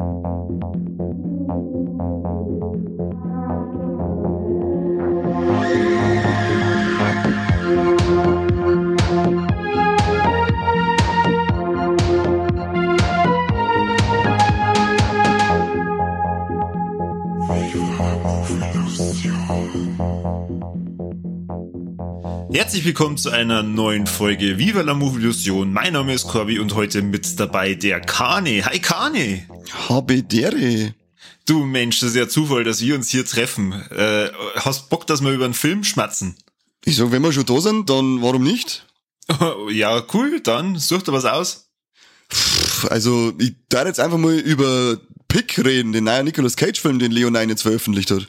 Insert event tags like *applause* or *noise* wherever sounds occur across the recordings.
you Herzlich willkommen zu einer neuen Folge Viva la Movilusion. Mein Name ist Corby und heute mit dabei der Kane. Hi Kane. Habe dere. Du Mensch, das ist ja Zufall, dass wir uns hier treffen. Äh, hast Bock, dass wir über einen Film schmatzen? Ich sag, wenn wir schon da sind, dann warum nicht? *laughs* ja, cool, dann such dir was aus. Also, ich darf jetzt einfach mal über Pick reden, den neuen Nicolas Cage-Film, den Leon jetzt veröffentlicht hat.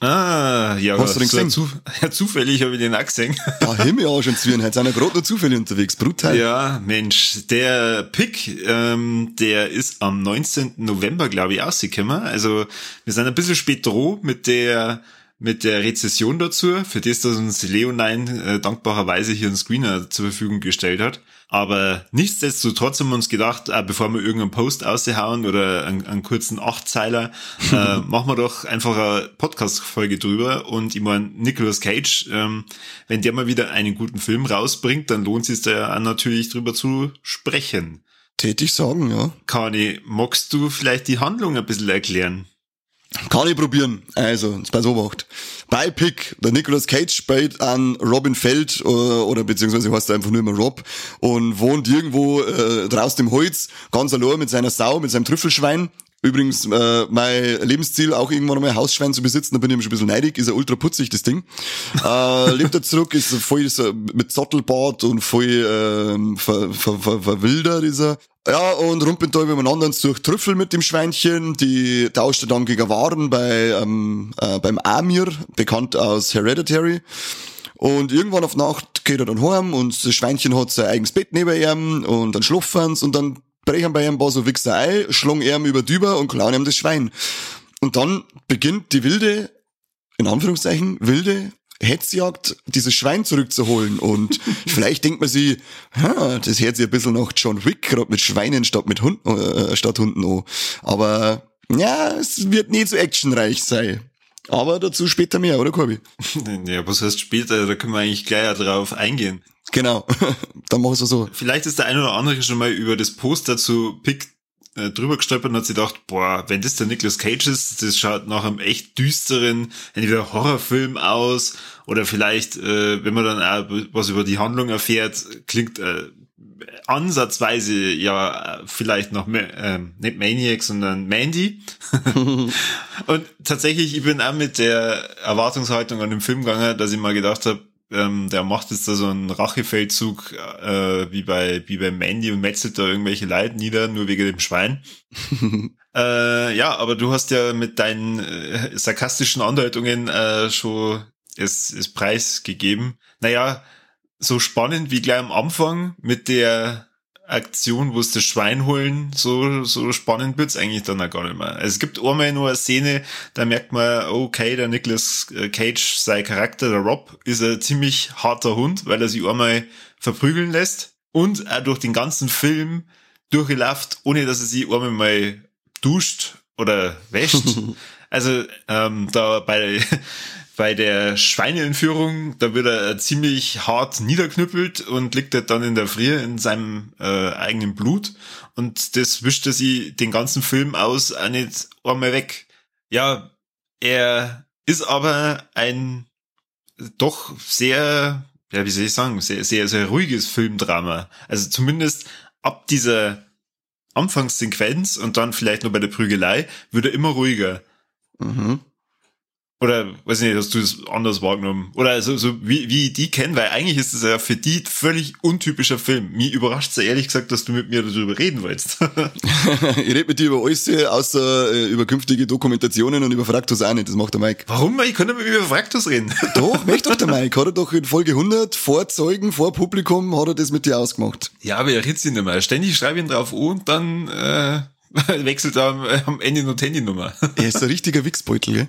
Ah, ja, Hast du den gesehen? Zu, *laughs* ja, zufällig habe ich den auch gesehen. *laughs* Ja, Himmel auch schon zu Heute sind wir gerade noch zufällig unterwegs. Brutal. Ja, Mensch, der Pick, ähm, der ist am 19. November, glaube ich, rausgekommen. Also wir sind ein bisschen spät dran mit der mit der Rezession dazu, für das, dass uns Leonine äh, dankbarerweise hier einen Screener zur Verfügung gestellt hat. Aber nichtsdestotrotz haben wir uns gedacht, äh, bevor wir irgendeinen Post aushauen oder einen, einen kurzen Achtzeiler, *laughs* äh, machen wir doch einfach eine Podcast-Folge drüber. Und ich meine, Nicolas Cage, ähm, wenn der mal wieder einen guten Film rausbringt, dann lohnt es sich da auch natürlich drüber zu sprechen. Tätig sagen, ja. Kani, magst du vielleicht die Handlung ein bisschen erklären? Kann ich probieren. Also, jetzt pass Obacht. Bei Pick, der Nicolas Cage spielt an Robin Feld, oder, äh, oder beziehungsweise heißt er einfach nur immer Rob, und wohnt irgendwo äh, draußen im Holz, ganz allein mit seiner Sau, mit seinem Trüffelschwein. Übrigens, äh, mein Lebensziel, auch irgendwann ein Hausschwein zu besitzen, da bin ich schon ein bisschen neidig, ist ja ultra putzig, das Ding. äh, lebt er zurück, ist voll so mit Sattelbart und voll äh, ver, ver, ver, verwildert, ist er. Ja, und rumpelt da übereinander durch Trüffel mit dem Schweinchen. Die tauscht er dann gegen Waren bei, ähm, äh, beim Amir, bekannt aus Hereditary. Und irgendwann auf Nacht geht er dann heim und das Schweinchen hat sein eigenes Bett neben ihm und dann schlafen und dann brechen bei ihm ein paar so Wichser ein, schlagen ihm über drüber und klauen ihm das Schwein. Und dann beginnt die wilde, in Anführungszeichen, wilde Hetzjagd, dieses Schwein zurückzuholen. Und *laughs* vielleicht denkt man sich, das hört sich ein bisschen nach John Wick, gerade mit Schweinen statt mit Hunden, äh, statt Hunden an. Aber ja, es wird nie so actionreich sein. Aber dazu später mehr, oder Corby? *laughs* Ja, was heißt später? Da können wir eigentlich gleich drauf eingehen. Genau, *laughs* dann mach ich es so. Vielleicht ist der eine oder andere schon mal über das Poster zu Pick äh, drüber gestolpert und hat sich gedacht, boah, wenn das der Nicolas Cage ist, das schaut nach einem echt düsteren, entweder Horrorfilm aus oder vielleicht, äh, wenn man dann auch was über die Handlung erfährt, klingt äh, ansatzweise ja vielleicht noch äh, nicht Maniac, sondern Mandy. *laughs* und tatsächlich, ich bin auch mit der Erwartungshaltung an den Film gegangen, dass ich mal gedacht habe, ähm, der macht jetzt da so einen Rachefeldzug äh, wie bei wie bei Mandy und metzelt da irgendwelche Leute nieder, nur wegen dem Schwein. *laughs* äh, ja, aber du hast ja mit deinen äh, sarkastischen Andeutungen äh, schon es, es Preis gegeben. Naja, so spannend wie gleich am Anfang mit der Aktion, wo es das Schwein holen, so, so spannend wird's eigentlich dann auch gar nicht mehr. Also es gibt einmal nur eine Szene, da merkt man, okay, der Nicolas Cage, sein Charakter, der Rob, ist ein ziemlich harter Hund, weil er sich einmal verprügeln lässt und auch durch den ganzen Film durchgelaufen, ohne dass er sich einmal mal duscht oder wäscht. *laughs* also ähm, da bei bei der Schweineentführung, da wird er ziemlich hart niederknüppelt und liegt er dann in der Frier in seinem äh, eigenen Blut. Und das wischt er sie den ganzen Film aus auch nicht einmal weg. Ja, er ist aber ein doch sehr, ja, wie soll ich sagen, sehr, sehr, sehr ruhiges Filmdrama. Also zumindest ab dieser Anfangssequenz und dann vielleicht nur bei der Prügelei wird er immer ruhiger. Mhm. Oder weiß nicht, hast du es anders wahrgenommen? Oder so, so wie, wie ich die kenne, weil eigentlich ist es ja für die völlig untypischer Film. Mir überrascht es ja ehrlich gesagt, dass du mit mir darüber reden willst. *laughs* *laughs* ich rede mit dir über alles, außer äh, über künftige Dokumentationen und über Fraktus auch nicht. Das macht der Mike. Warum? Ich kann nicht mehr über Fraktus reden. *laughs* doch, möchte doch der Mike. Hat er doch in Folge 100 vor Zeugen, vor Publikum, hat er das mit dir ausgemacht. Ja, aber er redet sich nicht mehr. Ständig schreibe ich ihn drauf an und dann äh, wechselt er am, am Ende noch Handynummer. er ist ein richtiger Wichsbeutel, gell?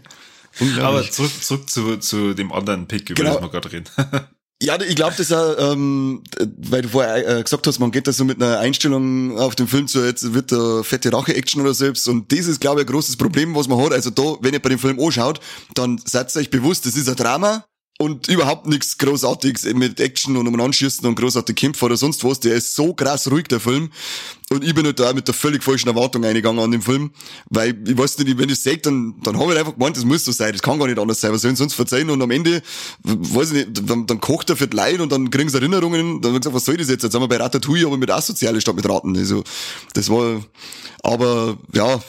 Aber zurück, zurück zu, zu dem anderen Pick, über genau. das wir gerade reden. *laughs* Ja, ich glaube, das auch, ähm, weil du vorher äh, gesagt hast, man geht da so mit einer Einstellung auf den Film zu, jetzt wird da fette Rache-Action oder selbst. Und das ist, glaube ich, ein großes Problem, was man hat. Also da, wenn ihr bei dem Film anschaut, dann seid euch bewusst, das ist ein Drama und überhaupt nichts Großartiges mit Action und um Anschießen und großartige Kämpfe oder sonst was. Der ist so krass ruhig, der Film. Und ich bin halt da mit der völlig falschen Erwartung eingegangen an den Film. Weil ich weiß nicht, wenn ich sehe, dann, dann habe ich einfach gemeint, das muss so sein. Das kann gar nicht anders sein. Was sollen sonst verzeihen? Und am Ende, weiß ich nicht, dann, dann kocht er für die Leute und dann kriegen sie Erinnerungen. Dann habe ich gesagt, was soll das jetzt? Jetzt sind wir bei Ratatouille, aber mit Asoziale statt mit Raten. Also, das war, aber, ja,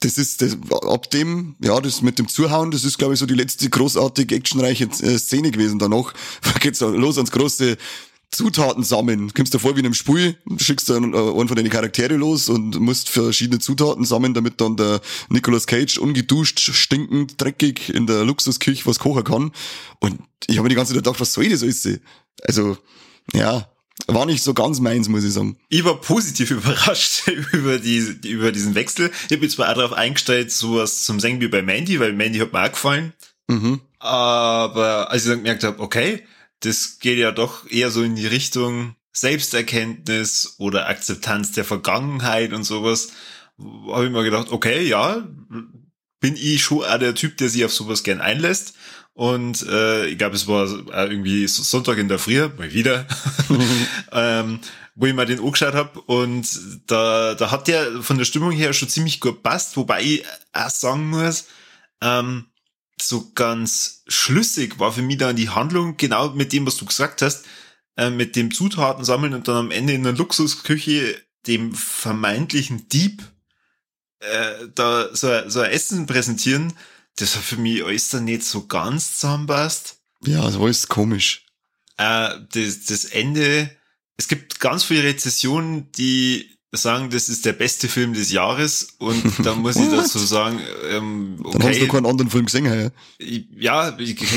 das ist das, ab dem, ja, das mit dem Zuhauen, das ist, glaube ich, so die letzte großartige actionreiche äh, Szene gewesen. Danach *laughs* geht's los ans große Zutaten sammeln. Kommst du vor wie in einem Spiel, schickst einen, äh, einen von deinen Charaktere los und musst verschiedene Zutaten sammeln, damit dann der Nicolas Cage ungeduscht, stinkend, dreckig in der Luxusküche was kochen kann. Und ich habe mir die ganze Zeit gedacht, was soll das alles? Also, ja, war nicht so ganz meins, muss ich sagen. Ich war positiv *laughs* überrascht über, die, über diesen Wechsel. Ich habe jetzt mal auch darauf eingestellt, sowas zum Singen wie bei Mandy, weil Mandy hat mir auch gefallen. Mhm. Aber als ich dann gemerkt habe, okay, das geht ja doch eher so in die Richtung Selbsterkenntnis oder Akzeptanz der Vergangenheit und sowas, habe ich mir gedacht, okay, ja, bin ich schon auch der Typ, der sich auf sowas gern einlässt. Und äh, ich glaube, es war irgendwie Sonntag in der Früh, mal wieder, *laughs* ähm, wo ich mal den angeschaut habe. Und da, da hat der von der Stimmung her schon ziemlich gut passt, wobei ich auch sagen muss, ähm, so ganz schlüssig war für mich dann die Handlung, genau mit dem, was du gesagt hast, äh, mit dem Zutaten sammeln und dann am Ende in der Luxusküche dem vermeintlichen Dieb äh, da so, so ein Essen präsentieren das hat für mich alles dann nicht so ganz zusammenpasst. Ja, das war alles komisch. Äh, das, das Ende, es gibt ganz viele Rezessionen, die sagen, das ist der beste Film des Jahres und *laughs* da muss ich dazu sagen, ähm, okay. Dann hast du keinen anderen Film gesehen, ja? Ja,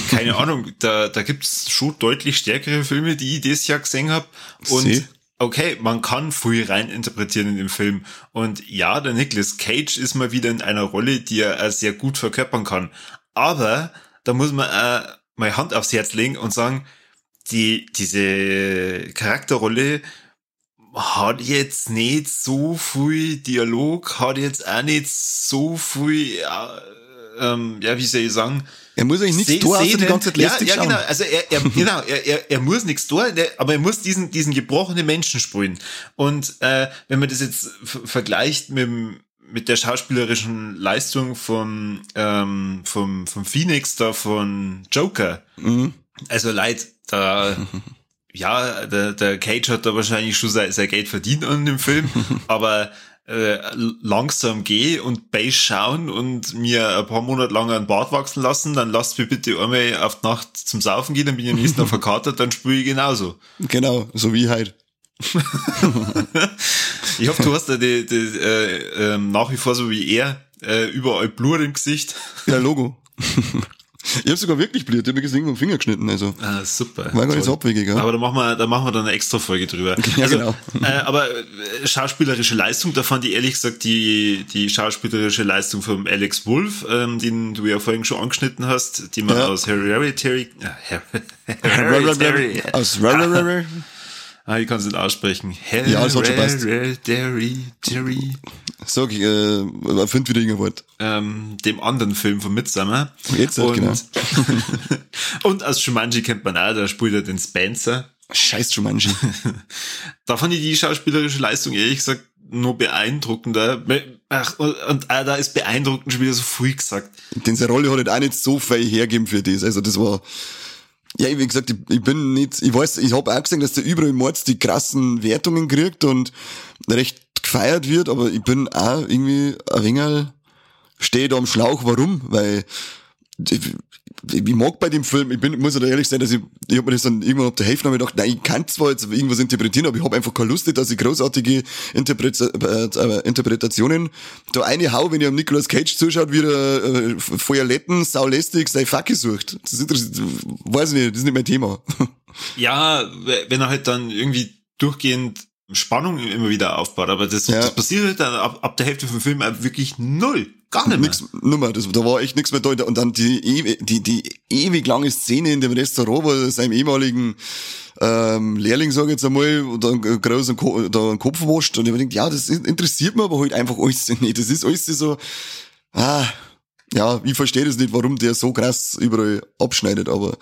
keine Ahnung, da, da gibt's schon deutlich stärkere Filme, die ich dieses Jahr gesehen habe und See? Okay, man kann viel rein interpretieren in dem Film. Und ja, der Nicolas Cage ist mal wieder in einer Rolle, die er sehr gut verkörpern kann. Aber da muss man äh, mal Hand aufs Herz legen und sagen, die, diese Charakterrolle hat jetzt nicht so viel Dialog, hat jetzt auch nicht so viel, äh, ähm, ja, wie soll ich sagen, er muss eigentlich nichts tun, außer die ganze Zeit lästig ja, ja, genau. Also er, er, *laughs* genau, er, er, er muss nichts tun, aber er muss diesen, diesen gebrochenen Menschen spielen. Und äh, wenn man das jetzt vergleicht mit, mit der schauspielerischen Leistung vom, ähm, vom, vom Phoenix da von Joker, mhm. also leid, da *laughs* ja, der, der Cage hat da wahrscheinlich schon sein, sein Geld verdient an dem Film, *laughs* aber äh, langsam gehe und Base schauen und mir ein paar Monate lang einen Bart wachsen lassen, dann lasst mir bitte einmal auf die Nacht zum Saufen gehen, dann bin ich am nächsten Tag *laughs* verkatert, dann spüre ich genauso. Genau, so wie halt. *laughs* ich hoffe, du hast da die, die, äh, äh, nach wie vor so wie er äh, überall Blut im Gesicht. Ja, Logo. *laughs* Ich habe sogar wirklich Blut, ich habe mir gesehen vom Finger geschnitten, also. Ah, super. War gar nicht so abwegig, ja. Aber da machen wir, da machen wir dann eine extra Folge drüber. Ja, also, genau. Äh, aber äh, schauspielerische Leistung, da fand ich ehrlich gesagt die, die schauspielerische Leistung von Alex Wolf, ähm, den du ja vorhin schon angeschnitten hast, die man ja. aus Hereditary, äh, Hereditary, *laughs* aus Hereditary, *laughs* Ah, ich kann es nicht aussprechen. Hell ja, das hat schon passt. Sag, äh, find wieder irgendein Wort. Ähm, dem anderen Film von Midsummer. Jetzt, und, genau. und *laughs* aus Shumanji kennt man auch, da spielt er den Spencer. Scheiß Shumanji. *laughs* da fand ich die schauspielerische Leistung ehrlich gesagt nur beeindruckender. Ach, und auch da ist beeindruckend schon wieder so früh gesagt. Denn seine Rolle hat halt auch nicht so viel hergeben für das. Also das war, ja, wie gesagt, ich, ich bin nicht, ich weiß, ich habe auch gesehen, dass der überall Mords die krassen Wertungen kriegt und recht gefeiert wird, aber ich bin auch irgendwie ein wenig, stehe da am Schlauch, warum? Weil ich mag bei dem Film, ich bin, muss ja ehrlich sein, dass ich, ich hab mir das dann irgendwann ab der Hälfte gedacht, nein, ich kann zwar jetzt irgendwas interpretieren, aber ich habe einfach keine Lust, dass ich großartige Interpreta äh, Interpretationen da eine hau, wenn ich am Nicolas Cage zuschaut, wie er äh, Feuerletten, saulästig, sein Facke sucht. Das ist, weiß ich nicht, das ist nicht mein Thema. *laughs* Ja, wenn er halt dann irgendwie durchgehend Spannung immer wieder aufbaut, aber das, Ja. das passiert halt dann ab, ab der Hälfte vom Film wirklich null. Gar nicht mehr. Nix, nimmer, das, da war echt nichts mehr da. Und dann die, ewi- die, die ewig lange Szene in dem Restaurant, wo seinem ehemaligen ähm, Lehrling, sag ich jetzt einmal, da einen großen Ko da einen Kopf wascht. Und ich gedacht, ja, das interessiert mich aber halt einfach alles *laughs* nicht. Das ist alles so, ah, ja, ich verstehe das nicht, warum der so krass überall abschneidet, aber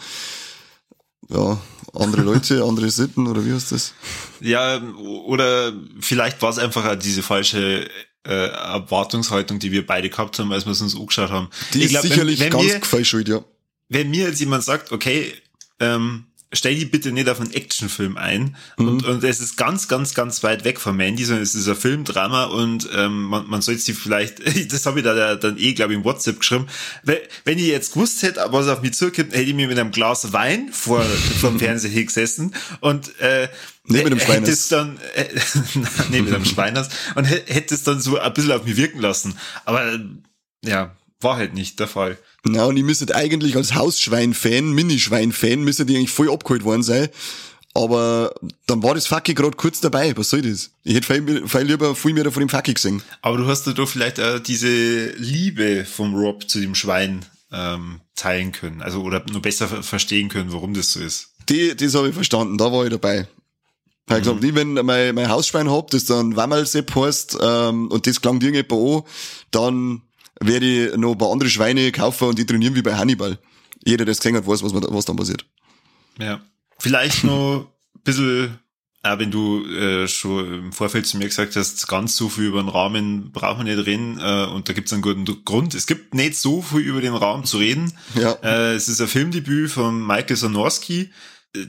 ja, andere Leute, *laughs* andere Sitten, oder wie heißt das? Ja, oder vielleicht war es einfach diese falsche äh, Erwartungshaltung, die wir beide gehabt haben, als wir es uns angeschaut haben. Die Ich ist glaub, wenn- sicherlich wenn ganz wir- gefällt ja. wenn mir jetzt jemand sagt, okay, ähm, stell die bitte nicht auf einen Actionfilm ein Mhm. und, und es ist ganz, ganz, ganz weit weg von Mandy, sondern es ist ein Filmdrama und ähm, man, man sollte sie vielleicht, *laughs* das habe ich da dann eh, glaube ich, im WhatsApp geschrieben, wenn, wenn ich jetzt gewusst hätte, was auf mich zukommt, hätte ich mir mit einem Glas Wein vor, *laughs* vor dem Fernseher hingesessen und äh, Nicht mit dem hätte Schweiners. dann, äh, nee, mit einem Schweiners *laughs* und hä- hätte es dann so ein bisschen auf mich wirken lassen. Aber äh, ja, war halt nicht der Fall. Na, und ich müsste eigentlich als Hausschwein-Fan, Minischwein-Fan, müsste die eigentlich voll abgeholt worden sein. Aber dann war das Facki gerade kurz dabei. Was soll das? Ich hätte viel, viel lieber viel mehr von dem Facki gesehen. Aber du hast ja doch vielleicht äh, diese Liebe vom Rob zu dem Schwein ähm, teilen können. Also oder nur besser ver- verstehen können, warum das so ist. Die, das habe ich verstanden, da war ich dabei. Ich hab gesagt, ich, wenn mein, mein Hausschwein hab, das dann Wammelsepp heißt, ähm, und das klang irgendjemand an, dann werde ich noch ein paar andere Schweine kaufen und die trainieren wie bei Hannibal. Jeder, der es gesehen hat, weiß, was, man- was dann passiert. Ja. Vielleicht noch ein bisschen, auch wenn du äh, schon im Vorfeld zu mir gesagt hast, ganz so viel über den Rahmen braucht man nicht reden äh, und da gibt es einen guten Grund. Es gibt nicht so viel über den Rahmen zu reden. Ja. Äh, es ist ein Filmdebüt von Michael Sonorski.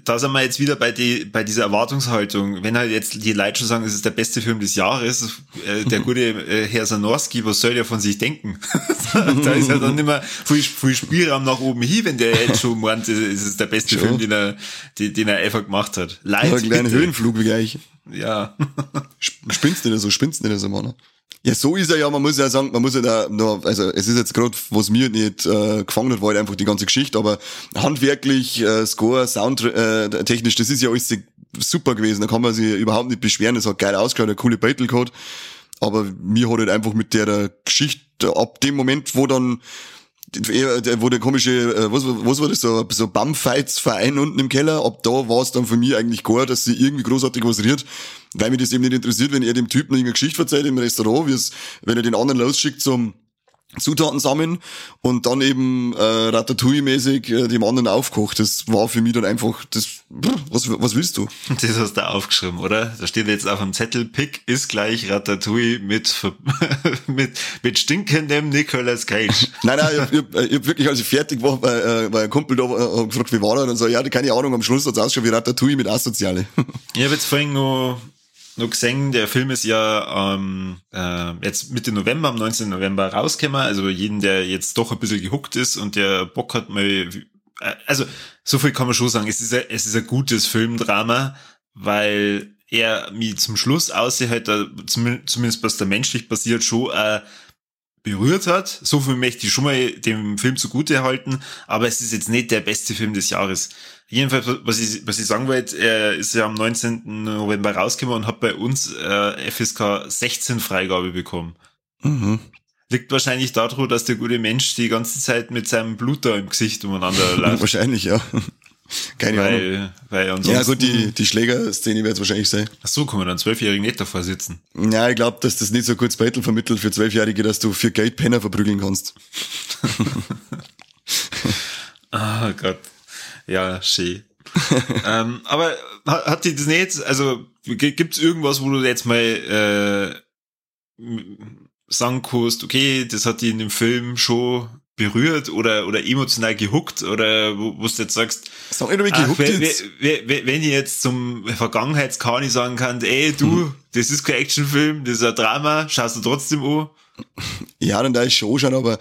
Da sind wir jetzt wieder bei, die, bei dieser Erwartungshaltung. Wenn halt jetzt die Leute schon sagen, es ist der beste Film des Jahres, äh, der *laughs* gute äh, Herr Sanorski, was soll der von sich denken? *laughs* da ist ja dann immer viel, viel Spielraum nach oben hin, wenn der jetzt schon meint, es ist der beste. Film, den er, den, den er einfach gemacht hat. Ja, Leid, ein kleiner. Höhenflug wie gleich. Ja. *laughs* Sp- Spinnst nicht so, spinnst nicht so, Mann. Ja, so ist er ja, man muss ja sagen, man muss ja da, also es ist jetzt gerade, was mir nicht äh, gefangen hat, war halt einfach die ganze Geschichte, aber handwerklich, äh, Score, Sound äh, technisch, das ist ja alles super gewesen, da kann man sich überhaupt nicht beschweren, das hat geil ausgeschaut, eine coole Battle gehabt, aber mir hat halt einfach mit der Geschichte, ab dem Moment, wo dann wo der komische, äh, was, was war das, so, so Bumfights-Verein unten im Keller, ab da war es dann für mich eigentlich gar, dass sie irgendwie großartig was rührt, weil mich das eben nicht interessiert, wenn er dem Typen irgendeine Geschichte erzählt im Restaurant, wie es, wenn er den anderen losschickt zum Zutaten sammeln und dann eben äh, Ratatouille-mäßig äh, dem anderen aufkocht. Das war für mich dann einfach, das, was, was willst du? *laughs* Das hast du aufgeschrieben, oder? Da steht jetzt auf dem Zettel, Pick ist gleich Ratatouille mit, *laughs* mit, mit stinkendem Nicolas Cage. *laughs* Nein, nein, ich hab, ich hab, ich hab wirklich, als ich fertig war, bei, äh, bei einem Kumpel da äh, gefragt, wie war er? Und so, ja, keine Ahnung, am Schluss hat's ausgeschaut wie Ratatouille mit Asoziale. Ich habe jetzt vorhin noch, noch gesehen, der Film ist ja ähm, äh, jetzt Mitte November, am 19. November rausgekommen. Also jeden, der jetzt doch ein bisschen gehuckt ist und der Bock hat mal, also so viel kann man schon sagen, es ist ein, es ist ein gutes Filmdrama, weil er mich zum Schluss aussieht, halt, zumindest was da menschlich passiert, schon äh, berührt hat. So viel möchte ich schon mal dem Film zugute halten, aber es ist jetzt nicht der beste Film des Jahres. Jedenfalls, was ich, was ich sagen wollte, er ist ja am 19. November rausgekommen und hat bei uns äh, FSK 16 Freigabe bekommen. mhm. Liegt wahrscheinlich daran, dass der gute Mensch die ganze Zeit mit seinem Blut da im Gesicht umeinander *laughs* läuft. Wahrscheinlich, ja. Keine Ahnung. weil, weil ansonsten. Ja gut, die, die Schlägerszene wird es wahrscheinlich sein. Ach so, kann man dann Zwölfjährigen nicht davor sitzen. Ja, ich glaube, dass das nicht so kurz Battle vermittelt für Zwölfjährige, dass du für Geld Penner verprügeln kannst. *laughs* Ah Gott. Ja, schön. ähm, aber hat, die das nicht, also g- gibt's irgendwas, wo du jetzt mal äh, sagen kannst, okay, das hat die in dem Film schon berührt oder oder emotional gehuckt oder wo, wo du jetzt sagst, Sag wie ach, wenn, wenn, wenn ich jetzt zum Vergangenheitskani sagen kann, ey du, Mhm. das ist kein Actionfilm, das ist ein Drama, schaust du trotzdem an. Ja, dann da ist schon schon, aber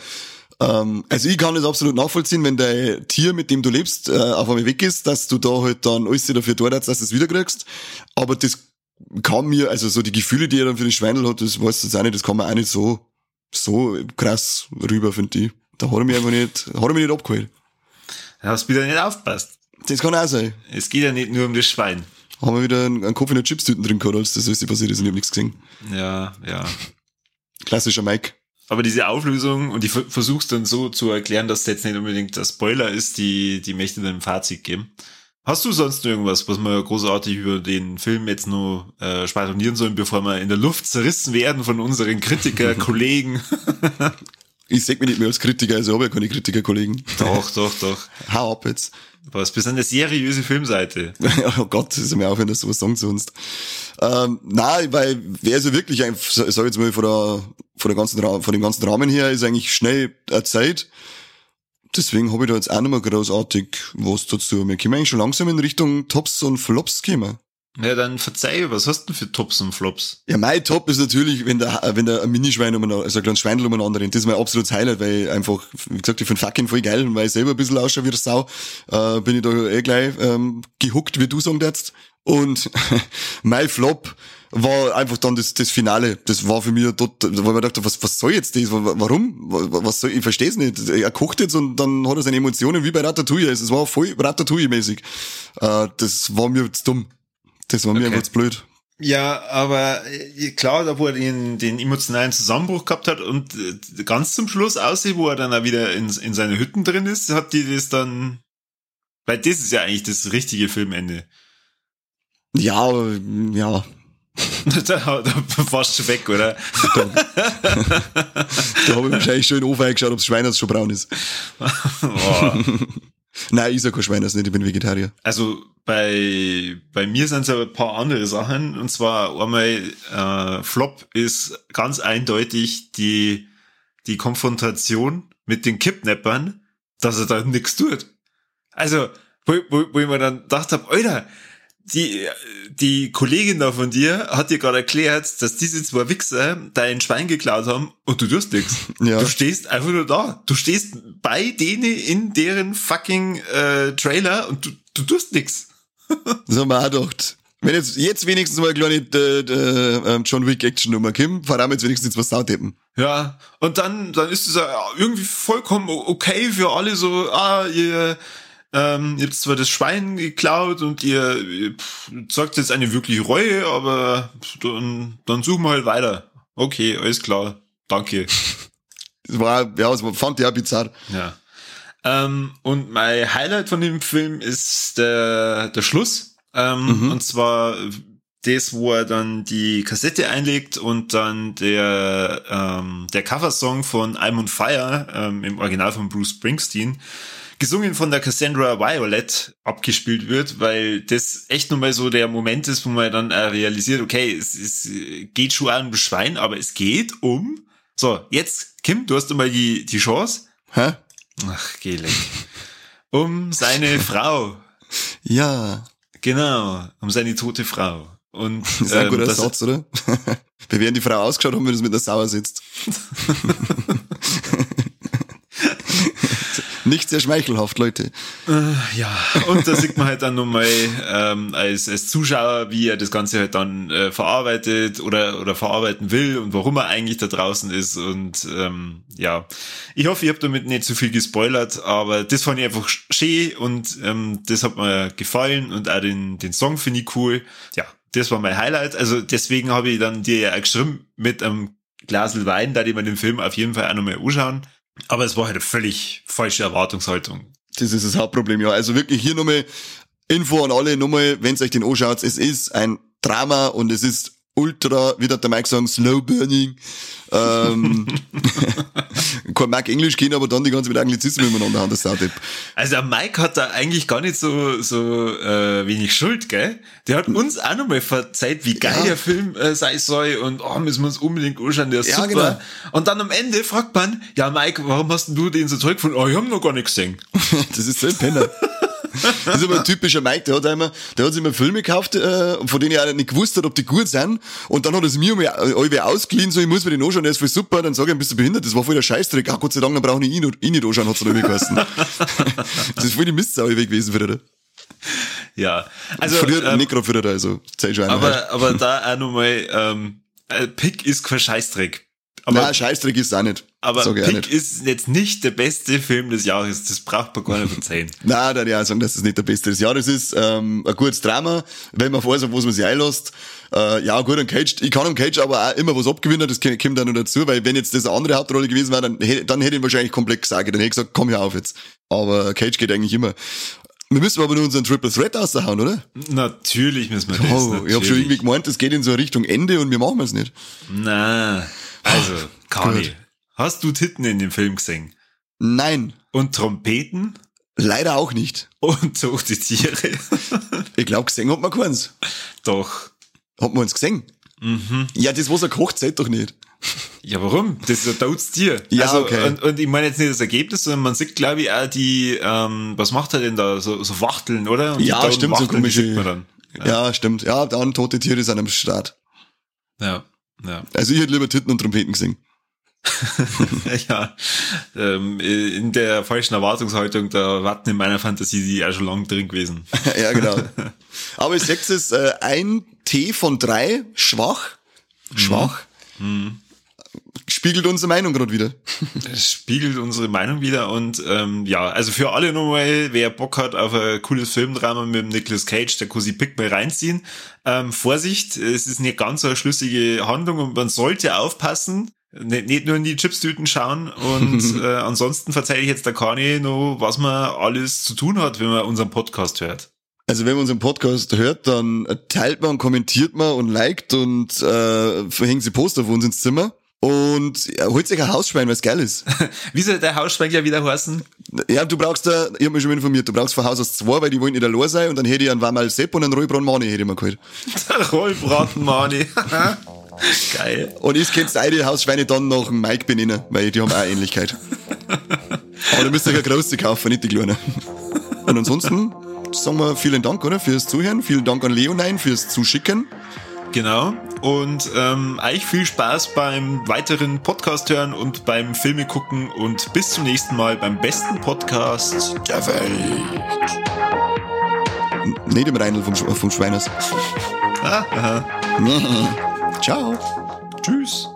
ähm, also ich kann das absolut nachvollziehen, wenn dein Tier, mit dem du lebst, äh, auf einmal weg ist, dass du da halt dann alles dafür tust, dass du es wiederkriegst. Aber das kann mir, also so die Gefühle, die er dann für die Schweinel hat, das weißt du jetzt auch nicht, das kann man auch nicht so, so krass rüber, finde ich. Da hat er mich einfach nicht, hat er mich nicht abgeholt. Da hast du wieder nicht aufpasst. Das kann auch sein. Es geht ja nicht nur um das Schwein. haben wir wieder einen, einen Kopf in der Chipstüten drin gehabt, als das alles passiert ist und ich hab nichts gesehen. Ja, ja. Klassischer Mike. Aber diese Auflösung, und ich versuch's dann so zu erklären, dass das jetzt nicht unbedingt der Spoiler ist, die, die möchte dann ein Fazit geben. Hast du sonst noch irgendwas, was wir großartig über den Film jetzt nur äh, sparionieren sollen, bevor wir in der Luft zerrissen werden von unseren Kritiker, *laughs* Kollegen? Ich sag mich nicht mehr als Kritiker, also habe ja keine Kritikerkollegen. doch, doch, doch. Hau ab jetzt. Was, bist du eine seriöse Filmseite? *laughs* oh Gott, ist mir auch, wenn du sowas sagen sonst. Ähm, nein, weil wer so wirklich, einfach, sag ich jetzt mal, von der, von der ganzen, von dem ganzen Rahmen her, ist eigentlich schnell Zeit. Deswegen habe ich da jetzt auch nicht mehr großartig was dazu. Wir können eigentlich schon langsam in Richtung Tops und Flops kommen. Ja, dann verzeih, was hast du denn für Tops und Flops? Ja, mein Top ist natürlich, wenn der, wenn der ein Minischwein umeinander, also ein kleines Schwein umeinander rennt. Das ist mein absolutes Highlight, weil ich einfach, wie gesagt, ich finde fucking voll geil und weil ich selber ein bisschen ausschaue wie der Sau, äh, bin ich da eh gleich ähm, gehuckt, wie du sagen darfst. Und *laughs* mein Flop war einfach dann das, das Finale. Das war für mich dort, wo ich mir dachte, was, was soll jetzt das? Warum? Was soll, ich verstehe es nicht. Er kocht jetzt und dann hat er seine Emotionen wie bei Ratatouille. Es war voll Ratatouille-mäßig. Äh, das war mir zu dumm. Das war mir okay. einfach blöd. Ja, aber äh, klar, da wo er den, den emotionalen Zusammenbruch gehabt hat und äh, ganz zum Schluss aussieht, wo er dann auch wieder in, in seine Hütten drin ist, hat die das dann, weil das ist ja eigentlich das richtige Filmende. Ja, ja. *laughs* da, da warst du weg, oder? da, da habe ich wahrscheinlich schon in den Ofen eingeschaut, ob das Schwein schon braun ist. oh. Nein, ich sag kein Schwein, nicht, ich bin Vegetarier. Also bei, bei mir sind es aber ein paar andere Sachen. Und zwar einmal äh, Flop ist ganz eindeutig die, die Konfrontation mit den Kidnappern, dass er da nichts tut. Also, wo, wo, wo ich mir dann gedacht habe, Alter, die, die Kollegin da von dir hat dir gerade erklärt, dass diese zwei Wichser dein Schwein geklaut haben und du tust nichts. *laughs* Ja. Du stehst einfach nur da. Du stehst bei denen in deren fucking äh, Trailer und du, du tust nichts. *laughs* Wir auch gedacht. Wenn jetzt, jetzt wenigstens mal eine kleine äh, äh, John Wick Action Nummer fahren wir jetzt wenigstens was Sautippen. Ja, und dann, dann ist es irgendwie vollkommen okay für alle so, ah, ihr, ähm, ihr habt zwar das Schwein geklaut und ihr, ihr sagt jetzt eine wirkliche Reue, aber dann, dann suchen wir halt weiter. Okay, alles klar. Danke. *laughs* Das war, ja, das fand ich auch bizarr. Ja. Ähm, und mein Highlight von dem Film ist der, der Schluss. Ähm, mhm. Und zwar das, wo er dann die Kassette einlegt und dann der, ähm, der Coversong von I'm on Fire ähm, im Original von Bruce Springsteen gesungen von der Cassandra Violet abgespielt wird, weil das echt nochmal so der Moment ist, wo man dann realisiert, okay, es, es geht schon um Schwein, aber es geht um, so, jetzt, Kim, du hast nochmal die, die Chance. Hä? Ach, geh leck. Um seine *laughs* Frau. Ja. Genau, um seine tote Frau. Und, *laughs* das ist ein ähm, guter Satz, oder? *laughs* Wir werden die Frau ausgeschaut haben, wenn es mit der Sauer sitzt. Nicht sehr schmeichelhaft, Leute. Äh, ja, und da sieht man halt dann nochmal ähm, als, als Zuschauer, wie er das Ganze halt dann äh, verarbeitet oder, oder verarbeiten will und warum er eigentlich da draußen ist. Und ähm, ja, ich hoffe, ich habe damit nicht zu viel gespoilert, aber das fand ich einfach schön und ähm, das hat mir gefallen und auch den, den Song finde ich cool. Ja, das war mein Highlight. Also deswegen habe ich dann dir ja geschrieben mit einem Glasel Wein, da die man den Film auf jeden Fall auch nochmal anschauen. Aber es war halt eine völlig falsche Erwartungshaltung. Das ist das Hauptproblem, ja. Also wirklich hier nochmal Info an alle, nochmal, wenn es euch den anschaut, es ist ein Drama und es ist ultra, wie hat der Mike sagen, slow burning. Ähm, *laughs* *laughs* kein Mike Englisch gehen, aber dann die ganze mit Anglizismen miteinander haben, das Sautip. Also der Mike hat da eigentlich gar nicht so, so äh, wenig Schuld, gell? Der hat uns auch nochmal verzeiht, wie geil ja. der Film äh, sein soll und oh, müssen wir uns unbedingt anschauen, der ist ja, super. Genau. Und dann am Ende fragt man, ja Mike, warum hast du den so toll gefunden? Oh, ich hab noch gar nichts gesehen. *laughs* das ist so ein Penner. Das ist aber ein typischer Mike, der hat einmal, der hat sich immer Filme gekauft, äh, von denen er nicht gewusst hat, ob die gut sind. Und dann hat er es mir alle ausgeliehen, so, ich muss mir den anschauen, der ist voll super. Dann sage ich, bist du behindert? Das war voll der Scheißdreck. Ach Gott sei Dank, dann brauche ich ihn nicht, ihn nicht anschauen, hat's dann geheißen. *laughs* das ist voll die Mistsau gewesen für den. Ja, also. Früher, ähm, nicht gerade den, also, zeig schon Aber, halt. aber da auch nochmal, ähm, äh, Pick ist kein Scheißdreck. Aber Nein, Scheißdreck ist auch nicht. Aber Sag nicht. ist jetzt nicht der beste Film des Jahres. Das braucht man gar nicht verzeihen. *laughs* Nein, da ja sagen, dass es nicht der beste des Jahres ist. Ähm, ein gutes Drama, wenn man weiß, auf was man sich einlässt. Äh, ja, gut, an Cage, ich kann am Cage aber auch immer was abgewinnen, das kommt dann noch dazu, weil wenn jetzt das eine andere Hauptrolle gewesen wäre, dann, hätte- dann hätte ich ihn wahrscheinlich komplett gesagt. Dann hätte ich gesagt, komm hier auf jetzt. Aber Cage geht eigentlich immer. Wir müssen aber nur unseren Triple Threat raushauen, oder? Natürlich müssen wir das. Oh, ich habe schon irgendwie gemeint, das geht in so Richtung Ende und wir machen es nicht. Na, also, Kani, Gut. hast du Titten in dem Film gesehen? Nein, Und Trompeten? leider auch nicht. Und tote Tiere? *laughs* Ich glaube, gesehen hat man keins. Doch. Hat man uns gesehen? Mhm. Ja, das, was er kocht, zählt doch nicht. Ja, warum? Das ist ein totes Tier. Ja, also, okay. Und, und ich meine jetzt nicht das Ergebnis, sondern man sieht, glaube ich, auch die, ähm, was macht er denn da? So, so Wachteln, oder? Und die Ja, stimmt, so Wachteln, die komische- dann. Ja. stimmt. Ja, dann tote Tiere sind am Start. Ja, ja. Also ich hätte lieber Titten und Trompeten gesehen. *laughs* ja. Ähm, in der falschen Erwartungshaltung, da warten in meiner Fantasie die auch schon lang drin gewesen. *laughs* ja, genau. *laughs* Aber ich sag's es, äh, ein T von drei, schwach, schwach, spiegelt unsere Meinung gerade wieder. *laughs* Das spiegelt unsere Meinung wieder und ähm, ja, also für alle nochmal, wer Bock hat auf ein cooles Filmdrama mit dem Nicolas Cage, der Cosi Pick mal reinziehen. Ähm, Vorsicht, es ist nicht ganz so eine schlüssige Handlung und man sollte aufpassen, nicht, nicht nur in die Chipstüten schauen und *laughs* äh, ansonsten verzeihe ich jetzt der Kani noch, was man alles zu tun hat, wenn man unseren Podcast hört. Also wenn man unseren Podcast hört, dann teilt man, kommentiert man und liked und äh, verhängt sie Poster für uns ins Zimmer. Und ja, holt sich ein Hausschwein, weil es geil ist. *laughs* Wie soll der Hausschweig ja wieder heißen? Ja, du brauchst da, ich hab mich schon informiert, du brauchst von Haus aus zwei, weil die wollen nicht allein sein und dann hätte ich einen Wamal Sepp und einen Rollbrand Mani hätte ich mir geholt. *laughs* Der Rollbratenmani. *laughs* Geil. Und ich kennst beide Hausschweine dann nach dem Mike benennen, weil die haben auch Ähnlichkeit. Aber da müsst ihr ja große kaufen, nicht die kleinen. Und ansonsten sagen wir vielen Dank, oder? Fürs Zuhören. Vielen Dank an Leonine fürs Zuschicken. Genau. Und ähm, euch viel Spaß beim weiteren Podcast hören und beim Filme gucken und bis zum nächsten Mal beim besten Podcast der Welt. Nicht im Reinl vom, Sch- vom Schweiners. Ah, aha. *laughs* Ciao. Tschüss.